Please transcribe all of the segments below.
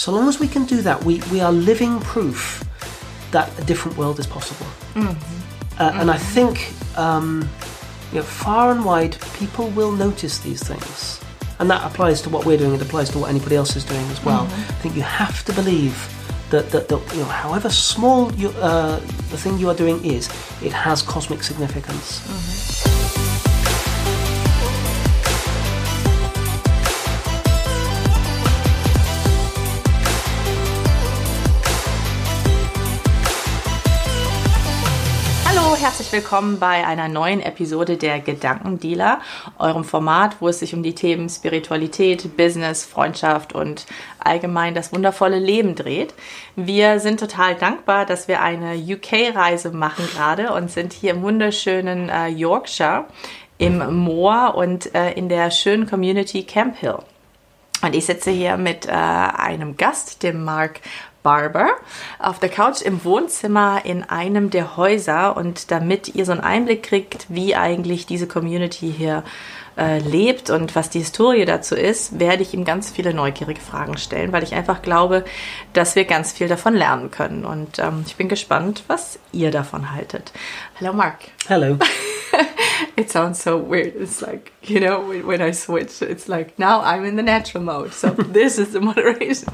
So long as we can do that, we, we are living proof that a different world is possible. Uh, And I think, um, you know, far and wide, people will notice these things. And that applies to what we're doing, it applies to what anybody else is doing as well. I think you have to believe that, that, that you know, however small you, uh, the thing you are doing is, it has cosmic significance. Hallo, herzlich willkommen bei einer neuen Episode der Gedankendealer, eurem Format, wo es sich um die Themen Spiritualität, Business, Freundschaft und allgemein das wundervolle Leben dreht. Wir sind total dankbar, dass wir eine UK-Reise machen gerade und sind hier im wunderschönen äh, Yorkshire im Moor und äh, in der schönen Community Camp Hill. Und ich sitze hier mit äh, einem Gast, dem Mark Barber, auf der Couch im Wohnzimmer in einem der Häuser. Und damit ihr so einen Einblick kriegt, wie eigentlich diese Community hier äh, lebt und was die Historie dazu ist, werde ich ihm ganz viele neugierige Fragen stellen, weil ich einfach glaube, dass wir ganz viel davon lernen können. Und ähm, ich bin gespannt, was ihr davon haltet. Hallo Mark. Hello. it sounds so weird. It's like, you know, when, when I switch, it's like now I'm in the natural mode. So this is the moderation.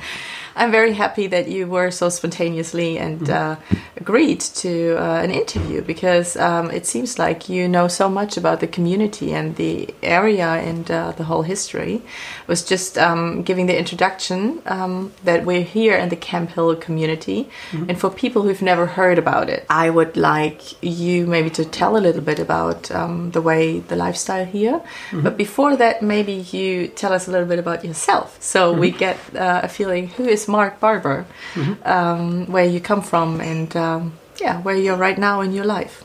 I'm very happy that you were so spontaneously and uh, agreed to uh, an interview because um, it seems like you know so much about the community and the area and uh, the whole history. I was just um, giving the introduction um, that we're here in the Camphill community. And for people who've never heard about it, I would like you maybe to tell a little bit about um, the way, the lifestyle here. But before that, maybe you tell us a little bit about yourself so we get uh, a feeling who is Mark Barber, um, where you come from, and um, yeah, where you're right now in your life.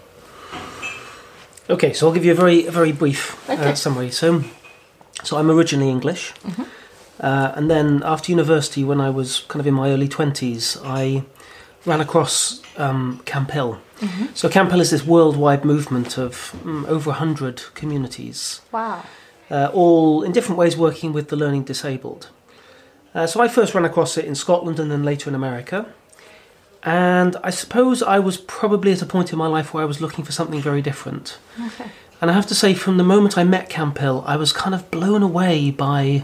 Okay, so I'll give you a very a very brief Okay. uh, summary. So, so I'm originally English, uh, and then after university, when I was kind of in my early twenties, I ran across um, Camphill. So Camphill is this worldwide movement of mm, over hundred communities, Wow. uh, all in different ways working with the learning disabled. Uh, so I first ran across it in Scotland and then later in America. And I suppose I was probably at a point in my life where I was looking for something very different. Okay. And I have to say, from the moment I met Camphill, I was kind of blown away by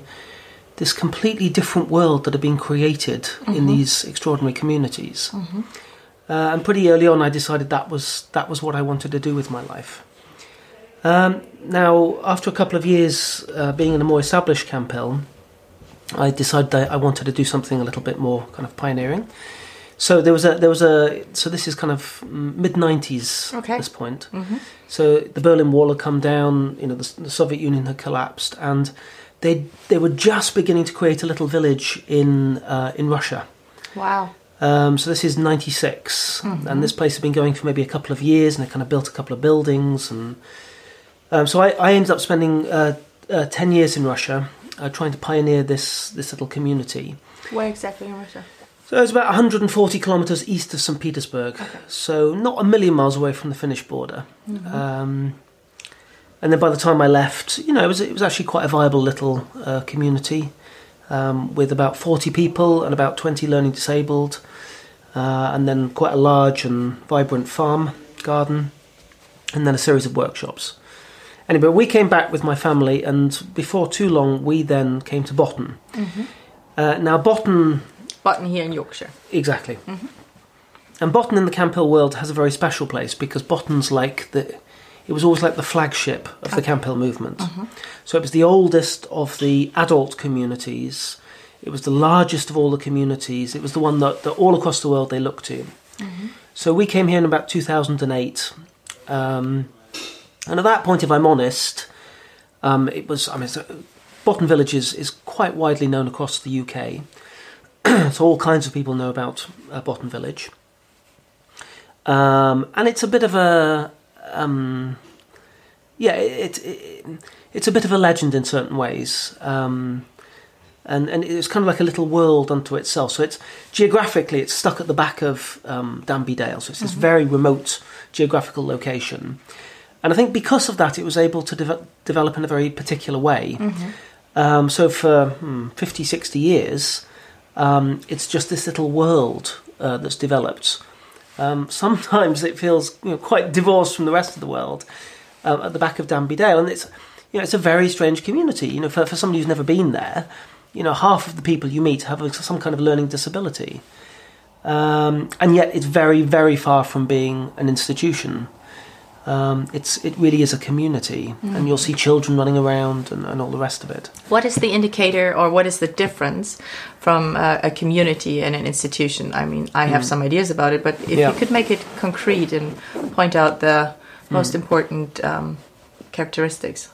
this completely different world that had been created in these extraordinary communities. Uh, and pretty early on, I decided that was that was what I wanted to do with my life. Um, now, after a couple of years uh, being in a more established Camphill, I decided that I wanted to do something a little bit more kind of pioneering. So there was a there was a so this is kind of mid nineties Okay. at this point. So the Berlin Wall had come down, you know, the, the Soviet Union had collapsed, and they they were just beginning to create a little village in uh, in Russia. Wow. Um, so this is '96, and this place had been going for maybe a couple of years, and they kind of built a couple of buildings, and um, so I, I ended up spending uh, uh, ten years in Russia, uh, trying to pioneer this this little community. Where exactly in Russia? So it's about 140 kilometres east of St. Petersburg, so not a million miles away from the Finnish border. Um, and then by the time I left, you know, it was it was actually quite a viable little uh, community um, with about 40 people and about 20 learning disabled, uh, and then quite a large and vibrant farm garden, and then a series of workshops. Anyway, we came back with my family, and before too long, we then came to Botton. Uh, now, Botton Botton here in Yorkshire. Exactly. And Botton in the Camphill world has a very special place because Botton's like the. It was always like the flagship of the Camphill movement. So it was the oldest of the adult communities. It was the largest of all the communities. It was the one that, that all across the world they looked to. So we came here in about 2008. Um, and at that point, if I'm honest, um, it was. I mean, so Botton Village is, is quite widely known across the UK. so all kinds of people know about uh, Botton Village. Um, and it's a bit of a. Um, yeah, it, it, it's a bit of a legend in certain ways. Um, and, and it's kind of like a little world unto itself. So it's geographically, it's stuck at the back of um, Danby Dale. So it's this very remote geographical location. And I think because of that, it was able to deve- develop in a very particular way. Um, so for hmm, 50, 60 years, Um, it's just this little world uh, that's developed. Um, sometimes it feels you know, quite divorced from the rest of the world uh, at the back of Danby Dale, and it's you know it's a very strange community. You know, for, for somebody who's never been there, you know, half of the people you meet have some kind of learning disability, um, and yet it's very very far from being an institution. Um, it's it really is a community, mm. and you'll see children running around and, and, all the rest of it. What is the indicator, or what is the difference from uh, a community and an institution? I mean, I have mm. some ideas about it, but if yeah. you could make it concrete and point out the most mm. important um, characteristics.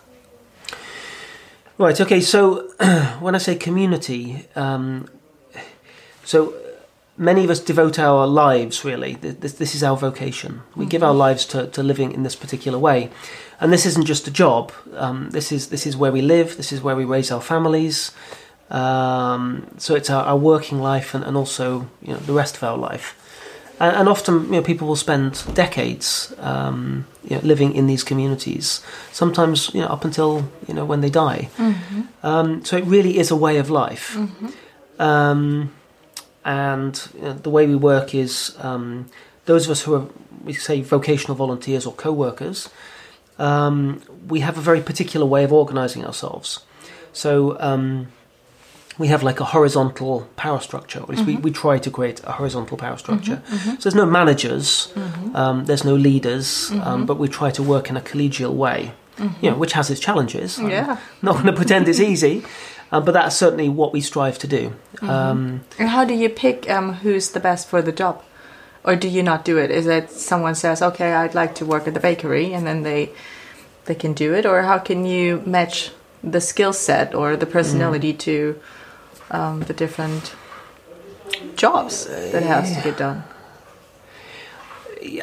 Right. Okay. So when I say community, um, so many of us devote our lives really this, this is our vocation. We mm-hmm. give our lives to, to living in this particular way. And this isn't just a job. Um, this is this is where we live. This is where we raise our families. Um, so it's our, our working life and, and, also you know the rest of our life. And, and often you know people will spend decades um, you know, living in these communities sometimes you know up until you know when they die. Mm-hmm. Um, so it really is a way of life. Mm-hmm. And you know, the way we work is um, those of us who are we say vocational volunteers or co-workers um, we have a very particular way of organizing ourselves so um, we have like a horizontal power structure or at least mm-hmm. we, we try to create a horizontal power structure mm-hmm, mm-hmm. so there's no managers mm-hmm. um, there's no leaders um, mm-hmm. but we try to work in a collegial way you know which has its challenges yeah. I'm not going to pretend it's easy um, but that's certainly what we strive to do. Mm-hmm. Um, and how do you pick um, who's the best for the job? Or do you not do it? Is it someone says, "Okay, I'd like to work at the bakery," and then they they can do it, or how can you match the skill set or the personality mm. to um, the different jobs that has to get done?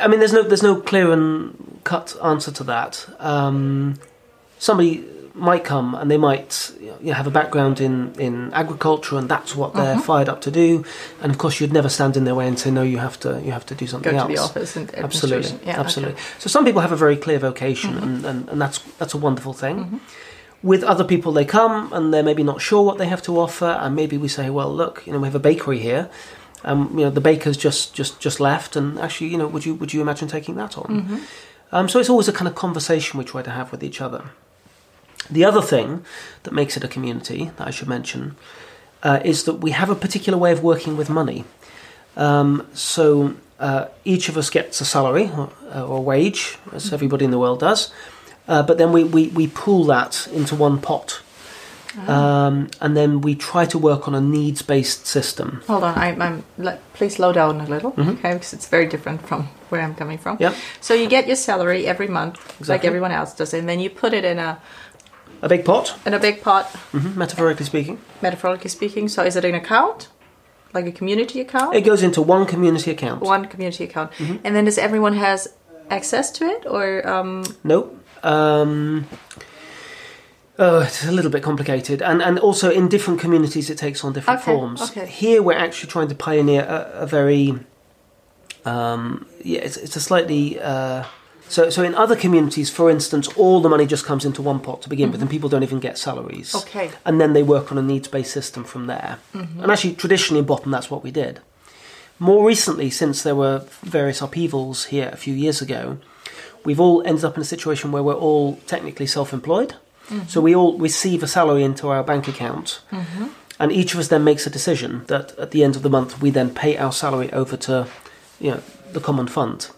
I mean, there's no there's no clear and cut answer to that. Um, somebody might come and they might you know, have a background in, in agriculture and that's what they're uh-huh. fired up to do. And of course, you'd never stand in their way and say no. You have to you have to do something Go else. to the office and absolutely, yeah, absolutely. Okay. So some people have a very clear vocation, mm-hmm. and, and, and, that's that's a wonderful thing. Mm-hmm. With other people, they come and they're maybe not sure what they have to offer, and maybe we say, well, look, you know, we have a bakery here. Um, you know, the baker's just, just, just left, and actually, you know, would you would you imagine taking that on? Mm-hmm. Um, so it's always a kind of conversation we try to have with each other. The other thing that makes it a community that I should mention uh, is that we have a particular way of working with money. Um, so uh, each of us gets a salary or, uh, or wage, as everybody in the world does, uh, but then we, we, we pool that into one pot. Oh. Um, and then we try to work on a needs-based system. Hold on, I, am please slow down a little, mm-hmm. okay? Because it's very different from where I'm coming from. Yeah. So you get your salary every month, exactly. like everyone else does, and then you put it in a a big pot? In a big pot. Mm-hmm, metaphorically speaking. Metaphorically speaking. So is it an account? Like a community account? It goes into one community account. One community account. Mm-hmm. And then does everyone has access to it or um No. Um Oh, it's a little bit complicated, and and also in different communities it takes on different okay, forms. Okay. Here we're actually trying to pioneer a, a very, um, yeah, it's, it's a slightly uh, so, so in other communities, for instance, all the money just comes into one pot to begin mm-hmm. with, and people don't even get salaries. Okay. And then they work on a needs-based system from there. Mm-hmm. And actually, traditionally in Botton, that's what we did. More recently, since there were various upheavals here a few years ago, we've all ended up in a situation where we're all technically self-employed. Mm-hmm. So we all receive a salary into our bank account, mm-hmm. and each of us then makes a decision that at the end of the month we then pay our salary over to, you know, the common fund.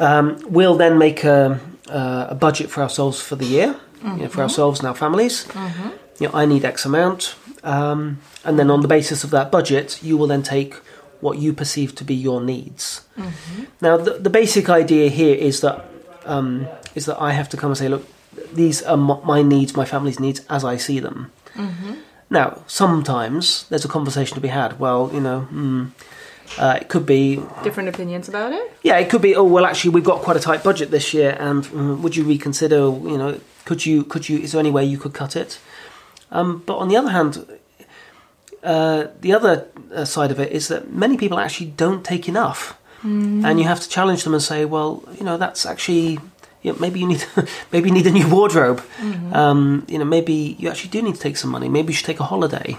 Mm-hmm. Um, we'll then make a, a, budget for ourselves for the year, mm-hmm. you know, for ourselves and our families. Mm-hmm. You know, I need X amount, um, and then on the basis of that budget, you will then take what you perceive to be your needs. Mm-hmm. Now, the, the, basic idea here is that um, is that I have to come and say, look, these are my needs, my family's needs, as I see them. Mm-hmm. Now, sometimes there's a conversation to be had. Well, you know. Mm, uh, it could be different opinions about it. Yeah, it could be. Oh well, actually, we've got quite a tight budget this year, and um, would you reconsider? You know, could you? Could you? Is there any way you could cut it? Um, but on the other hand, uh, the other uh, side of it is that many people actually don't take enough, mm. and you have to challenge them and say, well, you know, that's actually. You know, maybe you need maybe you need a new wardrobe. Mm-hmm. Um, you know, maybe you actually do need to take some money. Maybe you should take a holiday.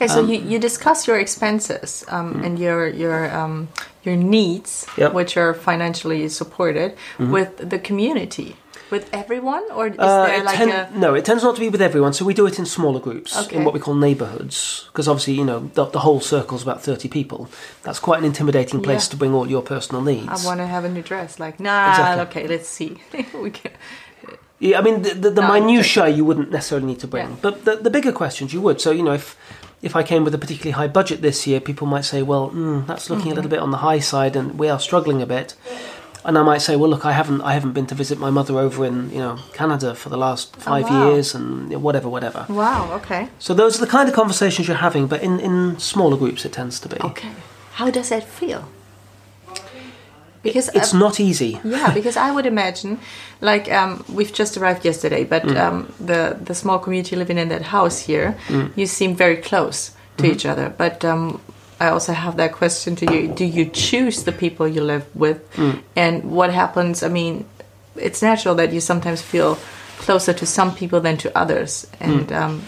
Okay, so you, you discuss your expenses um, and your your um, your needs, Yep. which are financially supported, with the community, with everyone, or is Uh, there it like ten- a no, it tends not to be with everyone. So we do it in smaller groups, Okay. in what we call neighbourhoods, because obviously you know the, the whole circle's about thirty people. That's quite an intimidating place Yeah. to bring all your personal needs. I want to have a new dress. Like, nah, Exactly. okay, let's see. we can, Yeah, I mean the, the, the No, minutiae you wouldn't necessarily need to bring, Yeah. but the, the bigger questions you would. So you know if if I came with a particularly high budget this year, people might say, well, mm, that's looking a little bit on the high side, and we are struggling a bit. And I might say, well, look, I haven't I haven't been to visit my mother over in you know Canada for the last five wow. years, and whatever, whatever. wow, okay. So those are the kind of conversations you're having, but in, in smaller groups it tends to be. Okay. How does that feel? Because It's uh, not easy. yeah, because I would imagine, like um, we've just arrived yesterday, but Mm. um, the the small community living in that house here, Mm. you seem very close to Mm-hmm. each other. But um, I also have that question to you: Do you choose the people you live with, Mm. and what happens? I mean, it's natural that you sometimes feel closer to some people than to others, and Mm. um,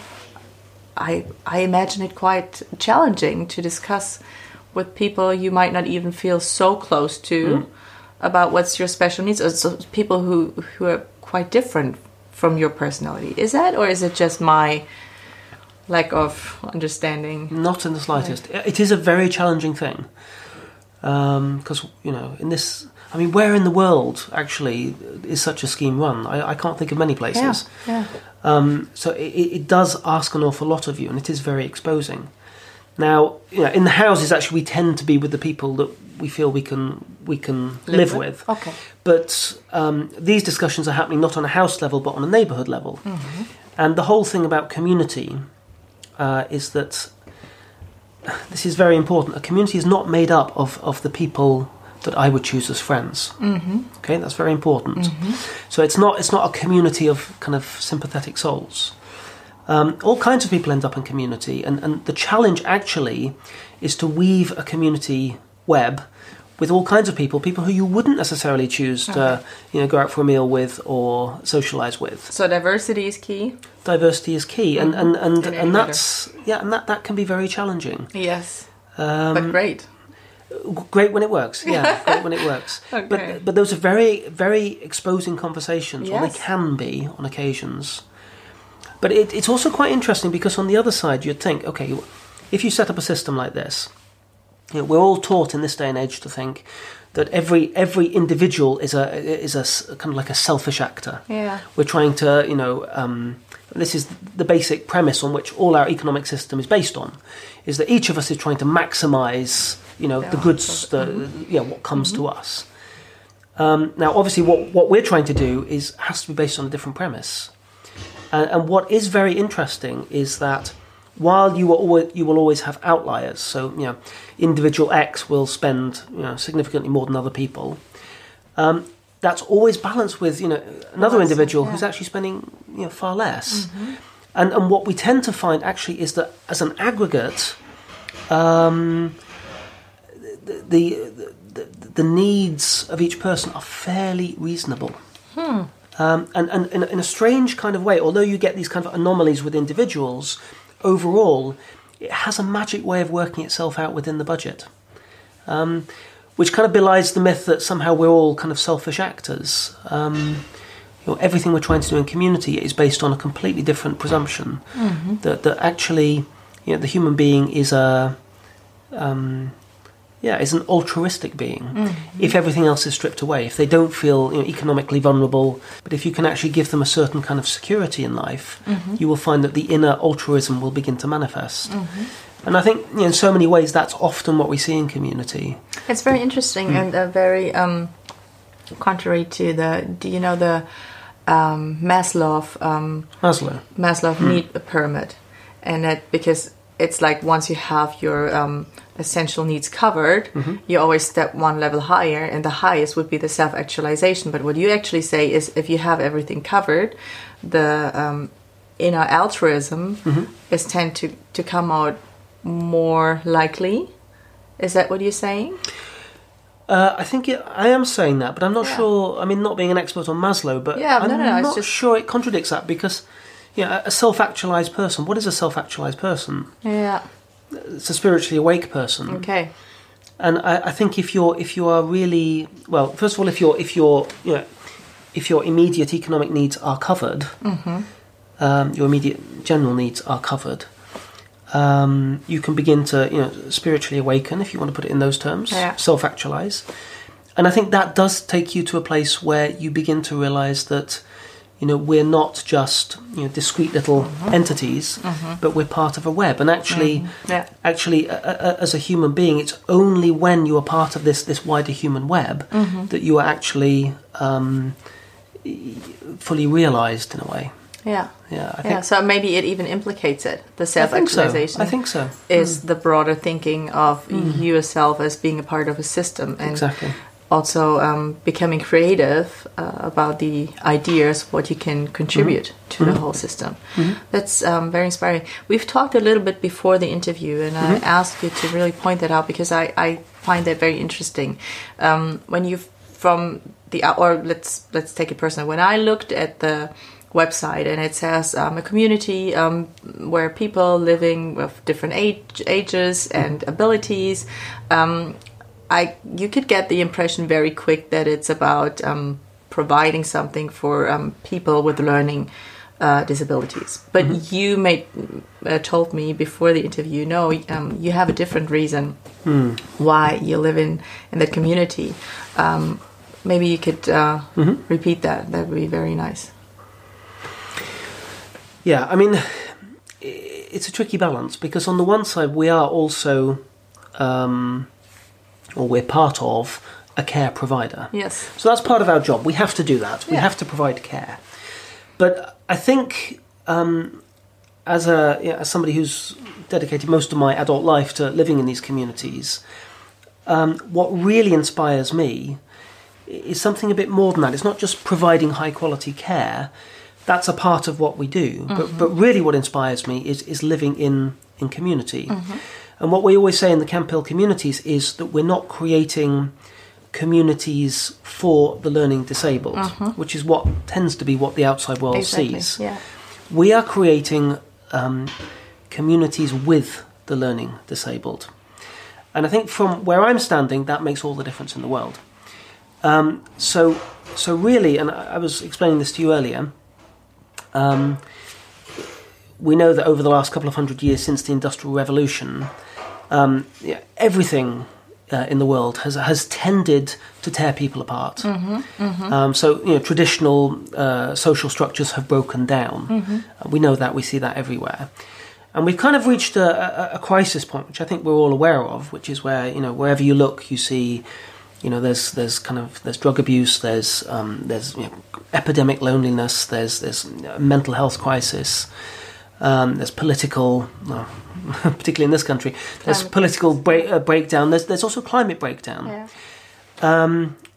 I I imagine it quite challenging to discuss with people you might not even feel so close to Mm. about what's your special needs or so people who who are quite different from your personality. Is that or is it just my lack of understanding? Not in the slightest. It is a very challenging thing. Because, you know, in this. I mean, where in the world actually is such a scheme run? I, I can't think of many places. yeah. Um, so it, it does ask an awful lot of you, and it is very exposing. Now, you know, in the houses, actually, we tend to be with the people that we feel we can we can live, with. Okay. But um, these discussions are happening not on a house level, but on a neighbourhood level. And the whole thing about community uh, is that this is very important. A community is not made up of, of the people that I would choose as friends. Mm-hmm. Okay, that's very important. So it's not it's not a community of kind of sympathetic souls. Um, all kinds of people end up in community, and, and the challenge actually is to weave a community web with all kinds of people, people who you wouldn't necessarily choose to you know go out for a meal with or socialize with. So diversity is key. Diversity is key, and and and, In and that's yeah, and that that can be very challenging. Yes. Um, but great. Great when it works, yeah. great when it works. Okay. But but those are very very exposing conversations, or they can be on occasions. But it, it's also quite interesting because on the other side, you'd think, okay, if you set up a system like this, you know, we're all taught in this day and age to think that every every individual is a is a kind of like a selfish actor. Yeah. We're trying to, you know, um, this is the basic premise on which all our economic system is based on, is that each of us is trying to maximise, you know, the goods, the yeah, what comes to us. Um, now, obviously, what what we're trying to do is has to be based on a different premise, and, and what is very interesting is that while you will always, you will always have outliers, so you know, individual X will spend you know significantly more than other people. Um, that's always balanced with you know another Less, individual yeah. who's actually spending you know far less. And and what we tend to find actually is that as an aggregate, um, the, the the the needs of each person are fairly reasonable. Um, and and in, a- in a strange kind of way, although you get these kind of anomalies with individuals, overall, it has a magic way of working itself out within the budget. Um, which kind of belies the myth that somehow we're all kind of selfish actors. Um, you know, everything we're trying to do in community is based on a completely different presumption that that actually, you know, the human being is a, um, yeah, is an altruistic being. If everything else is stripped away, if they don't feel you know, economically vulnerable, but if you can actually give them a certain kind of security in life, you will find that the inner altruism will begin to manifest. And I think you know, in so many ways that's often what we see in community. It's very interesting Hmm. and uh, very um, contrary to the. Do you know the um, Maslow um, Maslow. Maslow need a pyramid, and that because it's like once you have your um, essential needs covered, you always step one level higher, and the highest would be the self actualization. But what you actually say is, if you have everything covered, the um, inner altruism is tend to to come out more likely. Is that what you're saying? Uh, I think it, I am saying that, but I'm not Yeah. sure. I mean, not being an expert on Maslow, but Yeah, I'm no, no, it's not just- sure it contradicts that because, know, a self-actualized person. What is a self-actualized person? Yeah. it's a spiritually awake person. Okay. And I, I think if you're if you are really well, first of all, if you're if you're you know, if your immediate economic needs are covered, um, your immediate general needs are covered. Um, you can begin to you know spiritually awaken if you want to put it in those terms, Yeah. self actualize, and I think that does take you to a place where you begin to realize that you know we're not just you know discrete little mm-hmm. entities, mm-hmm. but we're part of a web, and actually mm-hmm. Yeah. actually a, a, as a human being it's only when you are part of this this wider human web that you are actually um, fully realized in a way Yeah. yeah i think Yeah. So maybe it even implicates it. The self think so actualization. i think so is the broader thinking of yourself as being a part of a system and exactly also um, becoming creative uh, about the ideas what you can contribute to the whole system. That's um, very inspiring. We've talked a little bit before the interview and i asked you to really point that out because i, I find that very interesting. Um, when you from the or let's let's take it personal. When i looked at the website and it says um, a community um, where people living with different age, ages and abilities um, I you could get the impression very quick that it's about um, providing something for um, people with learning uh, disabilities. But you made uh, told me before the interview, no, um, you have a different reason why you live in in that community. Um, maybe you could uh, repeat that. That would be very nice. yeah i mean it's a tricky balance because on the one side we are also um, or we're part of a care provider Yes. So that's part of our job. We have to do that. We Yeah. have to provide care. But I think, um, as a yeah, as somebody who's dedicated most of my adult life to living in these communities, um, what really inspires me is something a bit more than that. It's not just providing high quality care. That's a part of what we do. But but really, what inspires me is is living in in community. And what we always say in the Camphill communities is that we're not creating communities for the learning disabled, which is what tends to be what the outside world Exactly. sees. Yeah. We are creating um, communities with the learning disabled. And I think from where I'm standing, that makes all the difference in the world. Um, so, so really, and I I was explaining this to you earlier. Um, we know that over the last couple of hundred years since the Industrial Revolution, um, yeah, everything uh, in the world has has tended to tear people apart. Um, so you know, traditional uh, social structures have broken down. Uh, we know that. We see that everywhere. And we've kind of reached a, a, a crisis point, which I think we're all aware of, which is where you know wherever you look, you see, you know, there's there's kind of there's drug abuse, there's um, there's you know, epidemic loneliness, there's there's a mental health crisis, um, there's political, well, particularly in this country, there's Climate political break, uh, breakdown. There's there's also climate breakdown Yeah.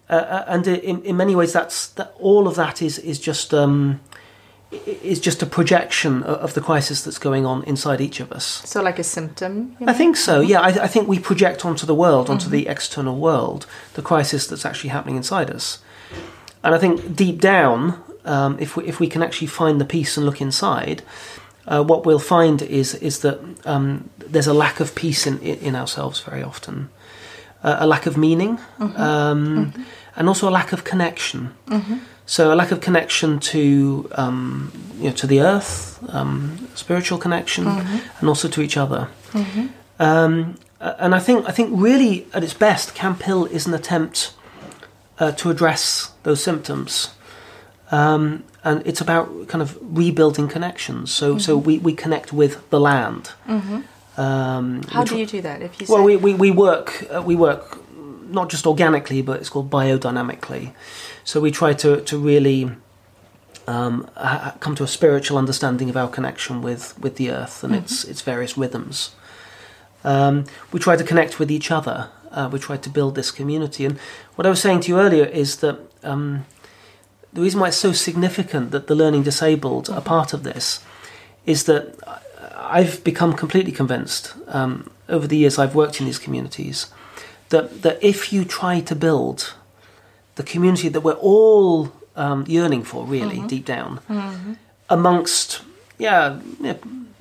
uh, uh, and in, in many ways, that's that. All of that is is just um, is just a projection of, of the crisis that's going on inside each of us. So like a symptom. I think so. Yeah, I, I think we project onto the world, onto the external world, the crisis that's actually happening inside us. And I think deep down, um, if we if we can actually find the peace and look inside, uh, what we'll find is is that um, there's a lack of peace in in, ourselves very often, uh, a lack of meaning, um, and also a lack of connection. So a lack of connection to um, you know to the earth, um, spiritual connection, and also to each other. Um, uh, and I think I think really at its best, Camphill is an attempt uh, to address those symptoms. Um, and it's about kind of rebuilding connections. So so we, we connect with the land. Um, How do you do that? If you well, we, we, we work uh, we work not just organically, but it's called biodynamically. So we try to to really um, ha- come to a spiritual understanding of our connection with, with the earth and its its various rhythms. Um, we try to connect with each other. Uh, we try to build this community. And what I was saying to you earlier is that um, the reason why it's so significant that the learning disabled are part of this is that I've become completely convinced um, over the years I've worked in these communities that, that if you try to build the community that we're all um, yearning for, really, deep down, amongst, yeah, yeah,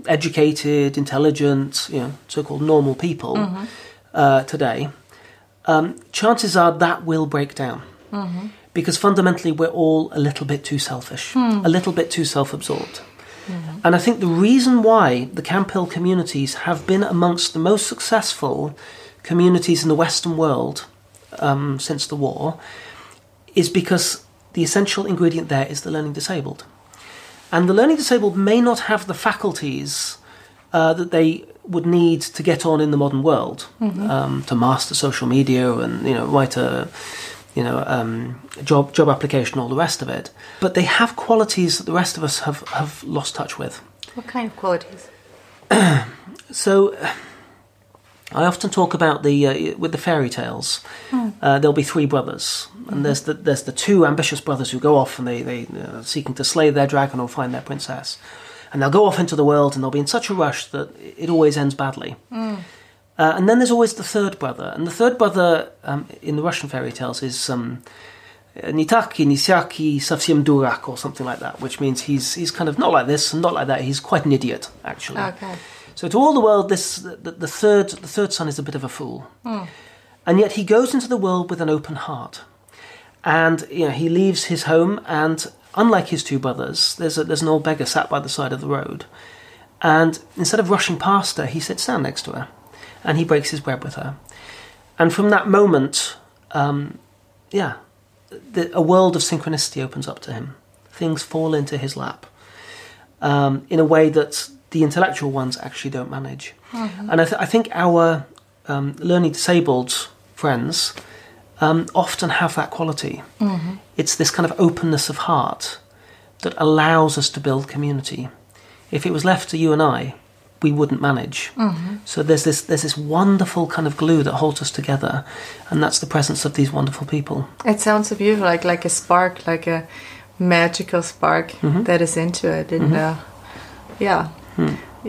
educated, intelligent, you know, so-called normal people uh, today, um, chances are that will break down. Because fundamentally, we're all a little bit too selfish, a little bit too self absorbed. And I think the reason why the Camphill communities have been amongst the most successful communities in the Western world um, since the war is because the essential ingredient there is the learning disabled. And the learning disabled may not have the faculties uh, that they would need to get on in the modern world um, to master social media and you know write a you know um, job job application, all the rest of it. But they have qualities that the rest of us have, have lost touch with. What kind of qualities? So, I often talk about the uh, with the fairy tales. Uh, there'll be three brothers, and there's the there's the two ambitious brothers who go off and they they uh, seeking to slay their dragon or find their princess, and they'll go off into the world and they'll be in such a rush that it always ends badly. Uh, and then there's always the third brother, and the third brother um, in the Russian fairy tales is um, Nitaki, Nisiaki, Savsiem Durak, or something like that, which means he's he's kind of not like this and not like that. He's quite an idiot, actually. Okay. So to all the world, this the, the third the third son is a bit of a fool, and yet he goes into the world with an open heart, and you know he leaves his home, and unlike his two brothers, there's a, there's an old beggar sat by the side of the road, and instead of rushing past her, he sits down next to her, and he breaks his bread with her, and from that moment, um, yeah, the, a world of synchronicity opens up to him. Things fall into his lap um, in a way that the intellectual ones actually don't manage. And I, th- I think our um, learning disabled friends um, often have that quality. It's this kind of openness of heart that allows us to build community. If it was left to you and I, we wouldn't manage. So there's this there's this wonderful kind of glue that holds us together, and that's the presence of these wonderful people. It sounds so beautiful, like like a spark, like a magical spark that is into it, and uh, yeah,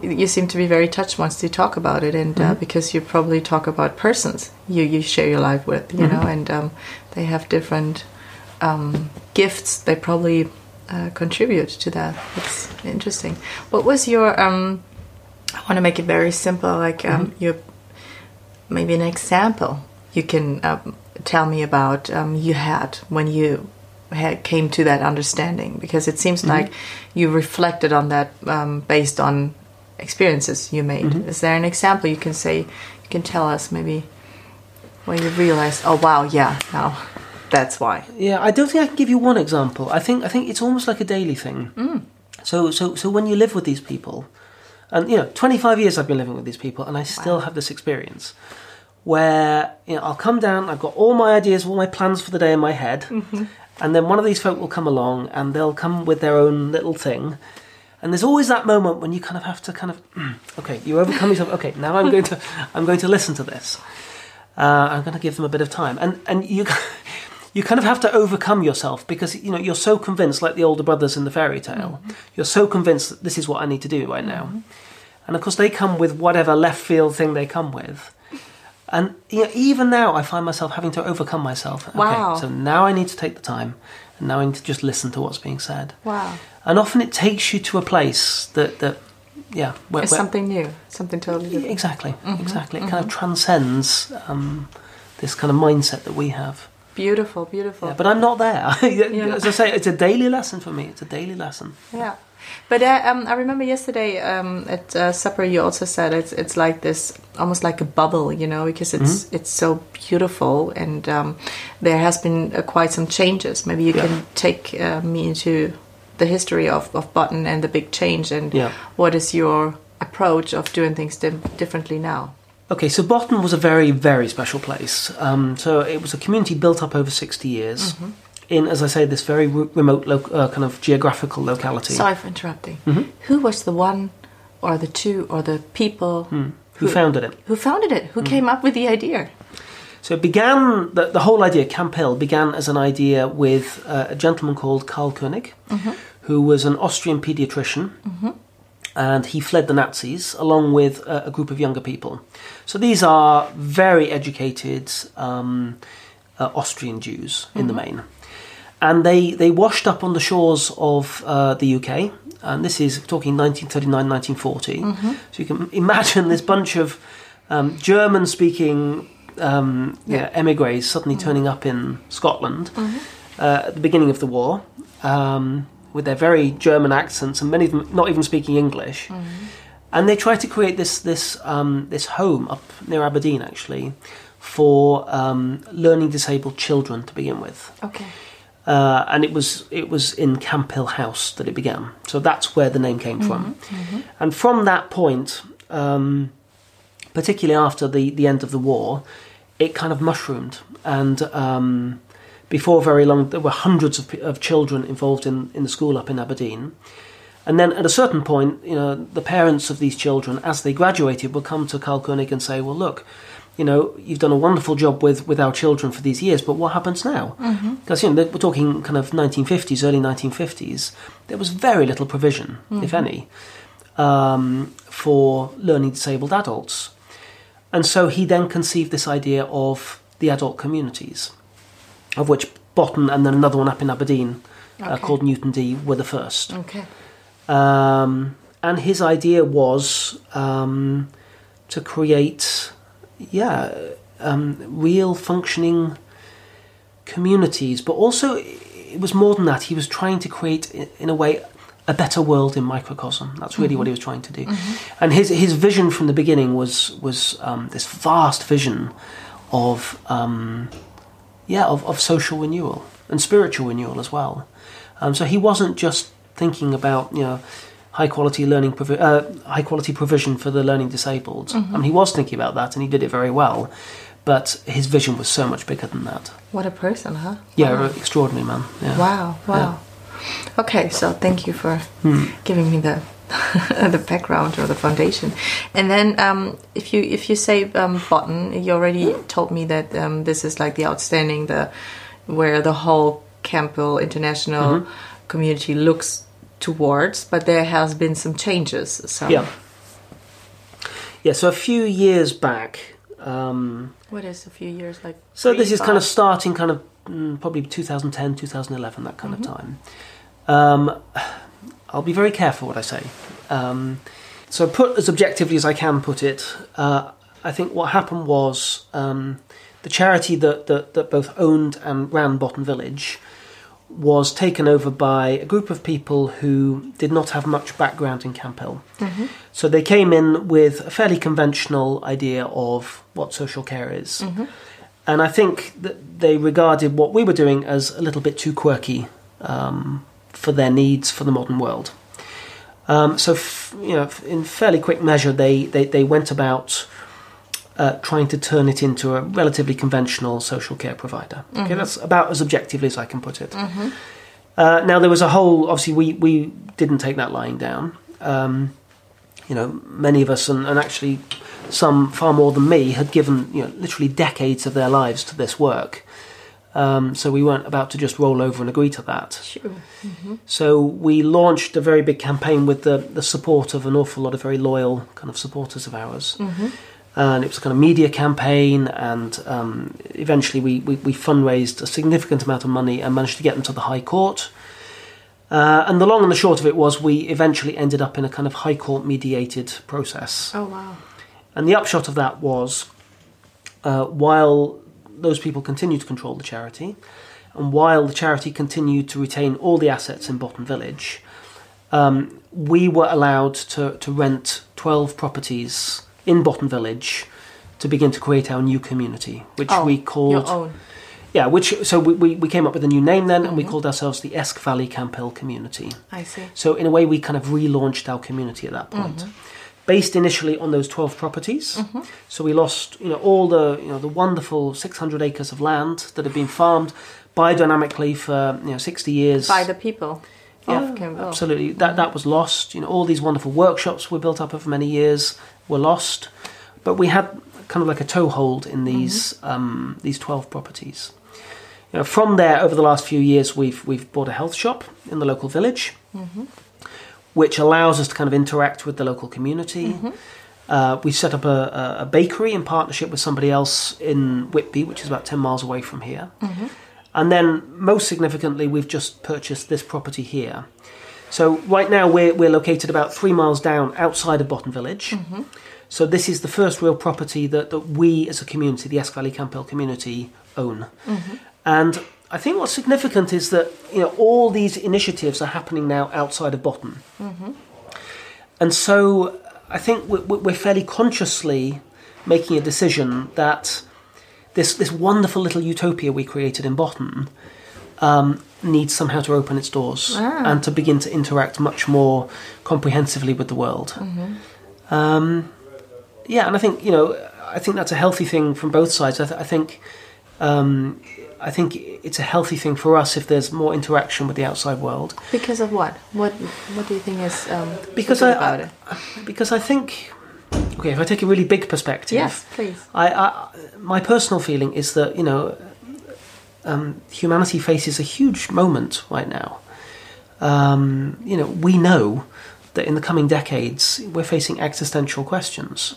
you seem to be very touched once you talk about it, and uh, because you probably talk about persons you you share your life with, you know, and um, they have different um, gifts. They probably uh, contribute to that. It's interesting. What was your? Um, want to make it very simple, like um, your maybe an example. You can um, tell me about um, you had when you had, came to that understanding because it seems like you reflected on that um, based on experiences you made. Is there an example you can say you can tell us maybe when you realized oh wow yeah now that's why. Yeah, I don't think I can give you one example. I think I think it's almost like a daily thing. So so so when you live with these people, and you know, twenty five years I've been living with these people, and I still have this experience where you know I'll come down, I've got all my ideas, all my plans for the day in my head, and then one of these folk will come along and they'll come with their own little thing. And there's always that moment when you kind of have to kind of, okay, you overcome yourself. Okay, now I'm going to, I'm going to listen to this. Uh, I'm going to give them a bit of time, and and you, you kind of have to overcome yourself because you know you're so convinced, like the older brothers in the fairy tale, mm-hmm. you're so convinced that this is what I need to do right now, mm-hmm. and of course they come with whatever left field thing they come with, and you know, even now I find myself having to overcome myself. Wow. Okay, so now I need to take the time, and now I need to just listen to what's being said. wow And often it takes you to a place that that, yeah, where, it's where- something new something totally different Exactly, mm-hmm. exactly. It kind of transcends um, this kind of mindset that we have. Beautiful beautiful Yeah, but I'm not there. As I say, it's a daily lesson for me. It's a daily lesson. Yeah, but uh, um, I remember yesterday um, at uh, supper you also said it's it's like this almost like a bubble, you know, because it's it's so beautiful and um, there has been uh, quite some changes. Maybe you Yeah. can take uh, me into the history of of Botton and the big change and Yeah. what is your approach of doing things differently now? Okay, so Botton was a very, very special place. Um, so it was a community built up over 60 years in, as I say, this very re- remote lo- uh, kind of geographical locality. Sorry for interrupting. Who was the one, or the two, or the people who founded it? who founded it? Who came up with the idea? So it began, the, the whole idea, Camphill, began as an idea with uh, a gentleman called Karl Koenig, who was an Austrian pediatrician, and he fled the Nazis along with a, a group of younger people. So these are very educated um, uh, Austrian Jews in the main. and they they washed up on the shores of uh, the UK. And this is talking 1939, 1940. So you can imagine this bunch of um, German-speaking um, yeah, emigres suddenly turning up in Scotland uh, at the beginning of the war um, with their very German accents, and many of them not even speaking English. And they tried to create this this um, this home up near Aberdeen, actually, for um, learning disabled children to begin with. Okay. Uh, and it was it was in Camphill House that it began. So that's where the name came from. And from that point, um, particularly after the, the end of the war, it kind of mushroomed. And um, before very long, there were hundreds of, of children involved in, in the school up in Aberdeen. And then at a certain point, you know, the parents of these children, as they graduated, would come to Karl Koenig and say, well, look, you know, you've done a wonderful job with, with our children for these years, but what happens now? Because, you know, we're talking kind of 1950s, early 1950s. There was very little provision, if any, um, for learning disabled adults. And so he then conceived this idea of the adult communities, of which Botton and then another one up in Aberdeen uh, called Newton Dee were the first. Okay. Um, and his idea was um, to create, yeah, um, real functioning communities, but also it was more than that. He was trying to create, in a way, a better world in microcosm. That's really what he was trying to do. And his his vision from the beginning was was um, this vast vision of um, yeah of, of social renewal and spiritual renewal as well. Um, so he wasn't just thinking about you know high quality learning provi- uh, high quality provision for the learning disabled. I mean, he was thinking about that and he did it very well. But his vision was so much bigger than that. What a person, huh? Yeah, Wow. extraordinary man. Yeah. Wow, wow. Okay, so thank you for giving me the the background or the foundation. And then um, if you if you say um, Botton, you already told me that um, this is like the outstanding the where the whole Camphill International community looks towards, but there has been some changes. So Yeah. Yeah, so a few years back, um, what is a few years like? so this is kind of starting kind of mm, probably 2010, 2011, that kind of time. I'll be very careful what I say. Um, so, put as objectively as I can put it, uh, I think what happened was um, the charity that, that, that both owned and ran Botton Village was taken over by a group of people who did not have much background in Camphill. So they came in with a fairly conventional idea of what social care is. And I think that they regarded what we were doing as a little bit too quirky um, for their needs for the modern world. Um, so, f- you know, in fairly quick measure, they, they, they went about uh, trying to turn it into a relatively conventional social care provider. Okay, that's about as objectively as I can put it. Uh, now, there was a whole, obviously, we, we didn't take that lying down. Um, you know, many of us, and, and actually some far more than me, had given you know literally decades of their lives to this work. Um, so we weren't about to just roll over and agree to that. Sure. So we launched a very big campaign with the, the support of an awful lot of very loyal kind of supporters of ours. And it was a kind of media campaign, and um, eventually we, we, we fundraised a significant amount of money and managed to get them to the High Court. Uh, and the long and the short of it was we eventually ended up in a kind of High Court mediated process. Oh wow. And the upshot of that was uh, while those people continued to control the charity, and while the charity continued to retain all the assets in Botton Village, um, we were allowed to, to rent 12 properties in Botton Village to begin to create our new community, which Oh, we called. Yeah, which so we, we, we came up with a new name then, and we called ourselves the Esk Valley Camphill Community. I see. So in a way, we kind of relaunched our community at that point, based initially on those twelve properties. Mm-hmm. So we lost, you know, all the you know the wonderful six hundred acres of land that had been farmed biodynamically for you know sixty years. By the people Yeah, absolutely. That mm-hmm. that was lost. You know, all these wonderful workshops we built up over many years were lost, but we had kind of like a toehold in these mm-hmm. um, these twelve properties. You know, from there, over the last few years, we've we've bought a health shop in the local village, which allows us to kind of interact with the local community. Mm-hmm. Uh, we set up a, a, bakery in partnership with somebody else in Whitby, which is about ten miles away from here. Mm-hmm. And then, most significantly, we've just purchased this property here. So right now we're we're located about three miles down outside of Botton Village. Mm-hmm. So this is the first real property that, that we as a community, the Esk Valley Camphill community, own. And I think what's significant is that you know all these initiatives are happening now outside of Botton. And so I think we- we- we're fairly consciously making a decision that this this wonderful little utopia we created in Botton um, needs somehow to open its doors and to begin to interact much more comprehensively with the world. Um, yeah, and I think you know I think that's a healthy thing from both sides. I, th- I think. Um, I think it's a healthy thing for us if there's more interaction with the outside world. Because of what? What What do you think is um, Because I, about it? because I think okay, if I take a really big perspective, Yes, please. I, I my personal feeling is that you know um, humanity faces a huge moment right now. Um, you know, we know that in the coming decades we're facing existential questions.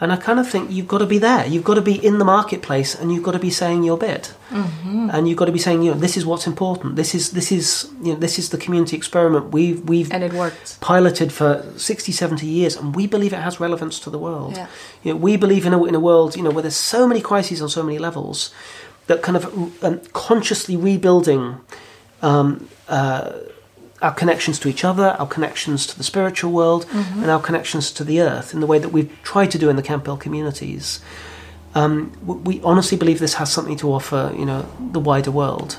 And I kind of think you've got to be there. You've got to be in the marketplace, and you've got to be saying your bit. And you've got to be saying, you know, this is what's important. This is this is you know this is the community experiment we've we've And it worked. piloted for 60, 70 years, and we believe it has relevance to the world. Yeah. You know, we believe in a, in a world, you know, where there's so many crises on so many levels that kind of um, consciously rebuilding um, uh, our connections to each other, our connections to the spiritual world, and our connections to the earth in the way that we've tried to do in the Camphill communities. Um, we honestly believe this has something to offer, you know, the wider world.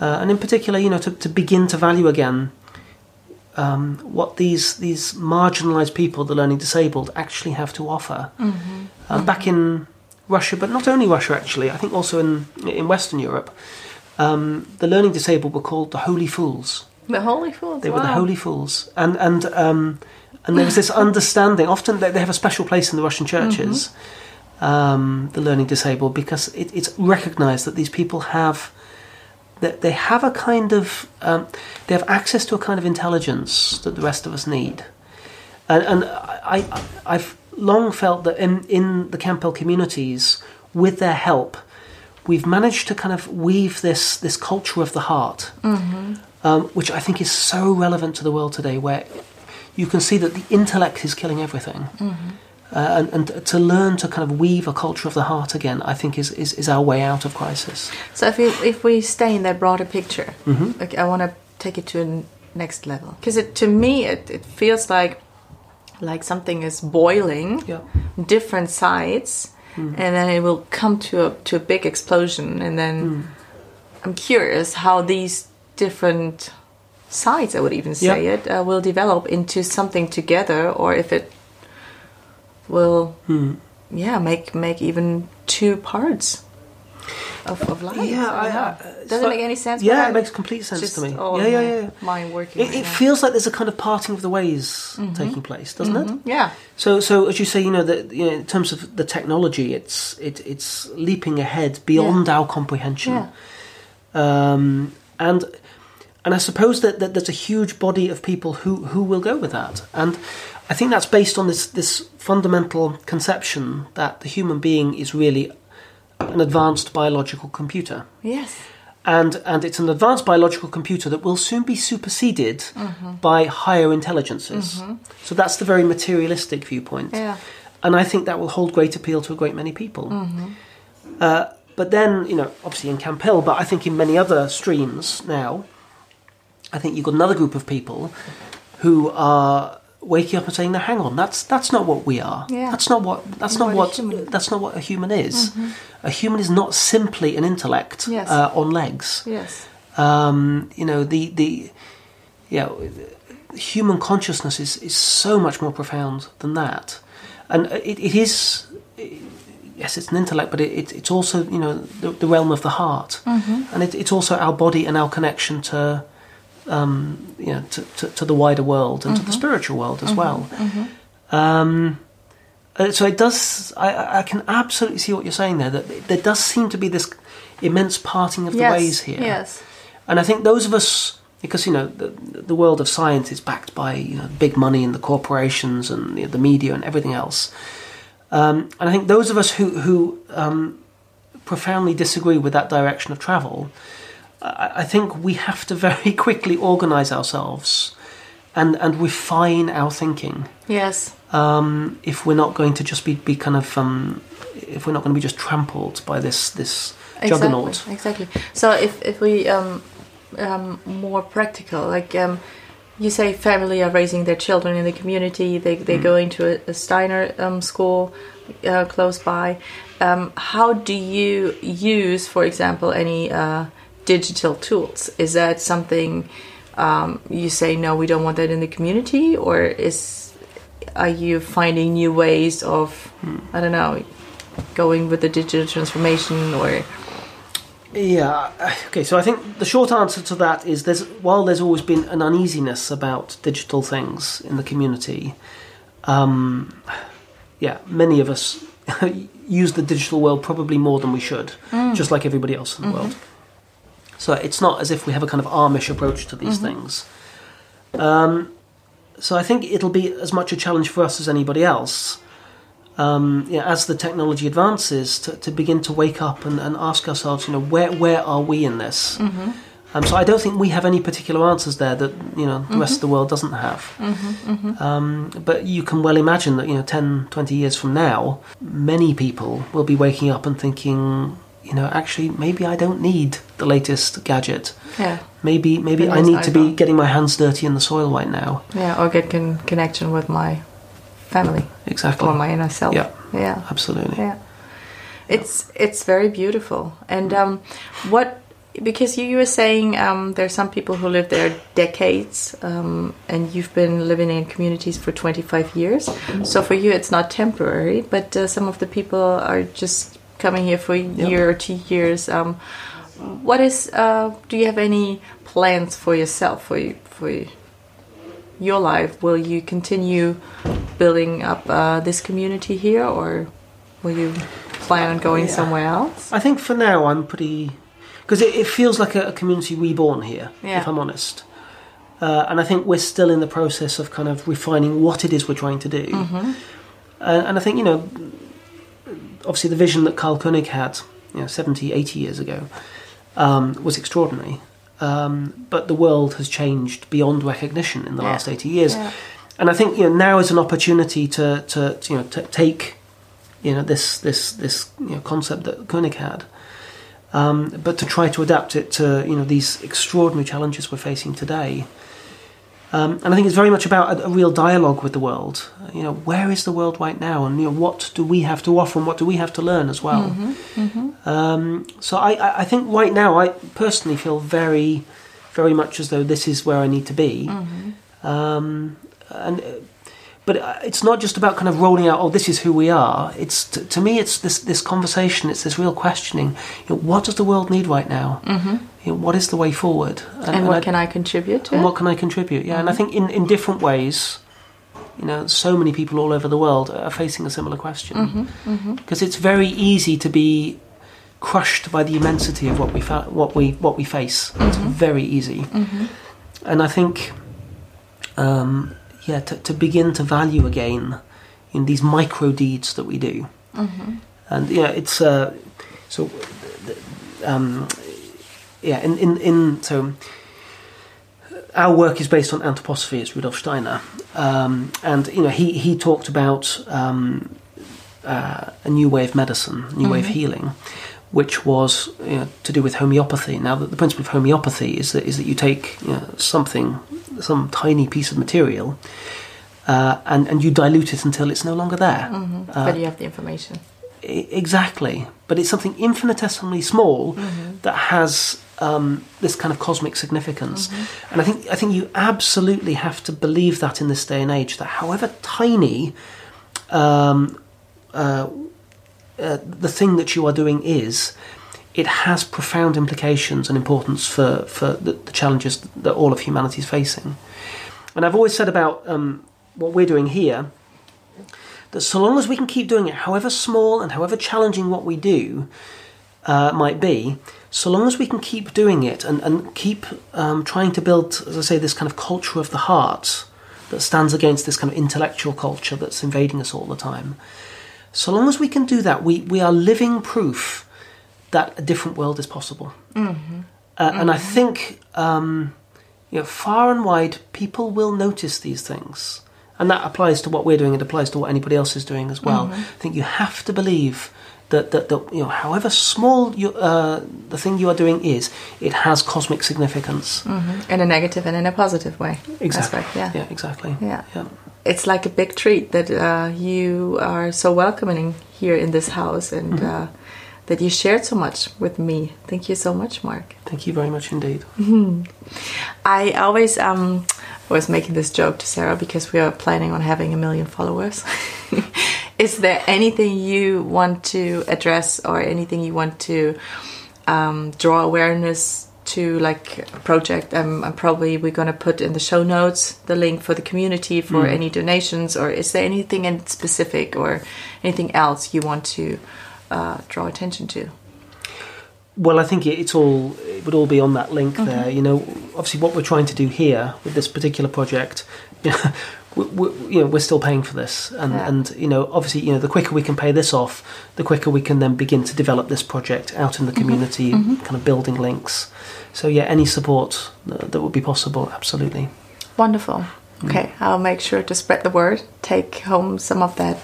Uh, and in particular, you know, to, to begin to value again um, what these these marginalised people, the learning disabled, actually have to offer. Uh, back in Russia, but not only Russia, actually, I think also in in Western Europe, um, the learning disabled were called the holy fools. The Holy Fools. They were the holy fools, and and um, and there was this understanding. Often they, they have a special place in the Russian churches, um, the learning disabled, because it, it's recognised that these people have that they have a kind of um, they have access to a kind of intelligence that the rest of us need, and, and I, I I've long felt that in in the Camphill communities, with their help, we've managed to kind of weave this this culture of the heart, um, which I think is so relevant to the world today, where you can see that the intellect is killing everything. Uh, and, and to learn to kind of weave a culture of the heart again, I think is, is, is our way out of crisis. So if we if we stay in that broader picture, Mm-hmm. like I want to take it to a next level because it to me it, it feels like like something is boiling, Yeah. different sides, Mm. and then it will come to a to a big explosion, and then Mm. I'm curious how these different sides, I would even say Yeah. it, uh, will develop into something together, or if it will, Hmm. yeah, make make even two parts. Of, of life. Yeah, I I- know. So- make any sense? Yeah, it makes complete sense just to me. yeah, yeah, my yeah. Mind working. It, right it feels like there's a kind of parting of the ways taking place, doesn't it? Yeah. So, so as you say, you know, that you know, in terms of the technology, it's it, it's leaping ahead beyond our comprehension, Yeah. um, and and I suppose that, that there's a huge body of people who who will go with that, and I think that's based on this this fundamental conception that the human being is really an advanced biological computer Yes. and and it's an advanced biological computer that will soon be superseded by higher intelligences. So that's the very materialistic viewpoint, Yeah. and I think that will hold great appeal to a great many people. Hmm. Uh, but then, you know, obviously in Camphill, but I think in many other streams now, I think you've got another group of people who are waking up and saying, "No, hang on, that's that's not what we are. Yeah. That's not what that's not What a what human is." that's not what a human is. A human is not simply an intellect Yes. uh, on legs. Yes. Um, you know, the the know, human consciousness is, is so much more profound than that, and it, it is. Yes, it's an intellect, but it, it, it's also you know the, the realm of the heart, and it, it's also our body and our connection to, um, you know, to, to, to the wider world and to the spiritual world as well. Um, uh, so it does. I- I, can absolutely see what you're saying there. That there does seem to be this immense parting of the yes. ways here. Yes. And I think those of us, because you know, the, the world of science is backed by you know big money and the corporations and you know, the media and everything else. Um, and I think those of us who who um, profoundly disagree with that direction of travel, I, I think we have to very quickly organise ourselves and and refine our thinking. Yes. Um, if we're not going to just be, be kind of um, if we're not going to be just trampled by this this juggernaut. Exactly. Exactly. So if if we um, um, more practical, like um, you say, family are raising their children in the community. They they go into a, a Steiner um, school uh, close by. Um, how do you use, for example, any uh, digital tools? Is that something um, you say no? We don't want that in the community, or is are you finding new ways of I don't know going with the digital transformation or Yeah. Okay. So I think the short answer to that is there's while there's always been an uneasiness about digital things in the community. Um, yeah, many of us use the digital world probably more than we should, just like everybody else in the world. So it's not as if we have a kind of Amish approach to these things. Um, so I think it'll be as much a challenge for us as anybody else. Um, you know, as the technology advances, to, to begin to wake up and, and ask ourselves, you know, where where are we in this? Um, so I don't think we have any particular answers there that you know the rest of the world doesn't have. Um, but you can well imagine that you know 10, 20 years from now, many people will be waking up and thinking, you know, actually maybe I don't need the latest gadget. yeah Maybe maybe I need to be getting my hands dirty in the soil right now. yeah or get con- connection with my family Exactly. or my inner self. Yeah. Yeah. Absolutely. Yeah. It's it's very beautiful. And um, what because you, you were saying um, there are some people who live there decades, um, and you've been living in communities for 25 years. So for you, it's not temporary, but uh, some of the people are just coming here for a year or two years. Um, what is? Uh, do you have any plans for yourself for you, for you, your life? Will you continue building up uh, this community here, or will you plan on going Yeah. somewhere else? I think for now I'm pretty because it, it feels like a, a community reborn here. Yeah. If I'm honest, uh, and I think we're still in the process of kind of refining what it is we're trying to do. Mm-hmm. Uh, and I think you know, obviously the vision that Karl Koenig had, you know, 70, 80 years ago, um, was extraordinary. Um, but the world has changed beyond recognition in the Yeah. last 80 years. Yeah. And I think you know now is an opportunity to, to, to you know to take you know this this this you know, concept that Koenig had, um, but to try to adapt it to you know these extraordinary challenges we're facing today. Um, and I think it's very much about a, a real dialogue with the world. You know, where is the world right now, and you know what do we have to offer, and what do we have to learn as well. Um, so I, I think right now I personally feel very, very much as though this is where I need to be. Um, and but it's not just about kind of rolling out. Oh, this is who we are. It's to, to me, it's this this conversation. It's this real questioning. You know, what does the world need right now? Mm-hmm. You know, what is the way forward? And, what can I contribute to? and it? what can I contribute? Yeah, and I think in, in different ways, you know, so many people all over the world are facing a similar question because it's very easy to be crushed by the immensity of what we fa- what we what we face. It's very easy, and I think, um, yeah, to, to begin to value again in these micro deeds that we do, and yeah, it's uh, so. Um, yeah, in, in, in so our work is based on anthroposophy. It's Rudolf Steiner, um, and you know he he talked about um, uh, a new way of medicine, a new way of healing, which was you know, to do with homeopathy. Now, the, the principle of homeopathy is that is that you take you know, something, some tiny piece of material, uh, and and you dilute it until it's no longer there. Uh, but you have the information. I- exactly, but it's something infinitesimally small that has um, this kind of cosmic significance, and I think I think you absolutely have to believe that in this day and age that however tiny um, uh, uh, the thing that you are doing is, it has profound implications and importance for for the, the challenges that all of humanity is facing. And I've always said about um, what we're doing here that so long as we can keep doing it, however small and however challenging what we do uh, might be, so long as we can keep doing it and, and keep um, trying to build, as I say, this kind of culture of the heart that stands against this kind of intellectual culture that's invading us all the time. So long as we can do that, we, we are living proof that a different world is possible. Mm-hmm. Uh, and I think, um, you know, far and wide, people will notice these things. And that applies to what we're doing, it applies to what anybody else is doing as well. I think you have to believe that, that, that you know, however small you, uh, the thing you are doing is, it has cosmic significance. In a negative and in a positive way. Exactly. Aspect, yeah. yeah, exactly. Yeah. yeah. It's like a big treat that uh, you are so welcoming here in this house and Mm-hmm. uh, that you shared so much with me. Thank you so much, Mark. Thank you very much indeed. I always um, was making this joke to Sarah because we are planning on having a million followers. Is there anything you want to address or anything you want to um, draw awareness to, like a project? Um, and probably we're going to put in the show notes the link for the community for any donations. Or is there anything in specific or anything else you want to uh, draw attention to? Well, I think it's all it would all be on that link there. You know, obviously, what we're trying to do here with this particular project, you know, we, we, you know, we're still paying for this, and Yeah. and you know, obviously, you know, the quicker we can pay this off, the quicker we can then begin to develop this project out in the mm-hmm. community, mm-hmm. kind of building links. So yeah, any support that, that would be possible, absolutely. Wonderful. Mm. Okay, I'll make sure to spread the word, take home some of that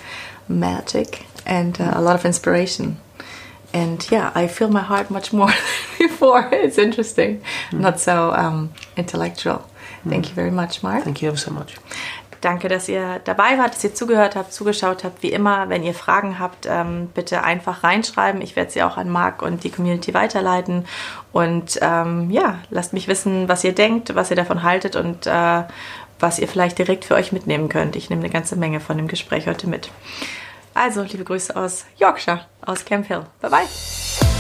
magic and uh, mm. a lot of inspiration. And yeah, I feel my heart much more than before. It's interesting, mm. not so um, intellectual. Thank you very much, Mark. Thank you ever so much. Danke, dass ihr dabei wart, dass ihr zugehört habt, zugeschaut habt. Wie immer, wenn ihr Fragen habt, ähm, bitte einfach reinschreiben. Ich werde sie auch an Marc und die Community weiterleiten. Und ähm, ja, lasst mich wissen, was ihr denkt, was ihr davon haltet und äh, was ihr vielleicht direkt für euch mitnehmen könnt. Ich nehme eine ganze Menge von dem Gespräch heute mit. Also, liebe Grüße aus Yorkshire, aus Camp Hill. Bye bye.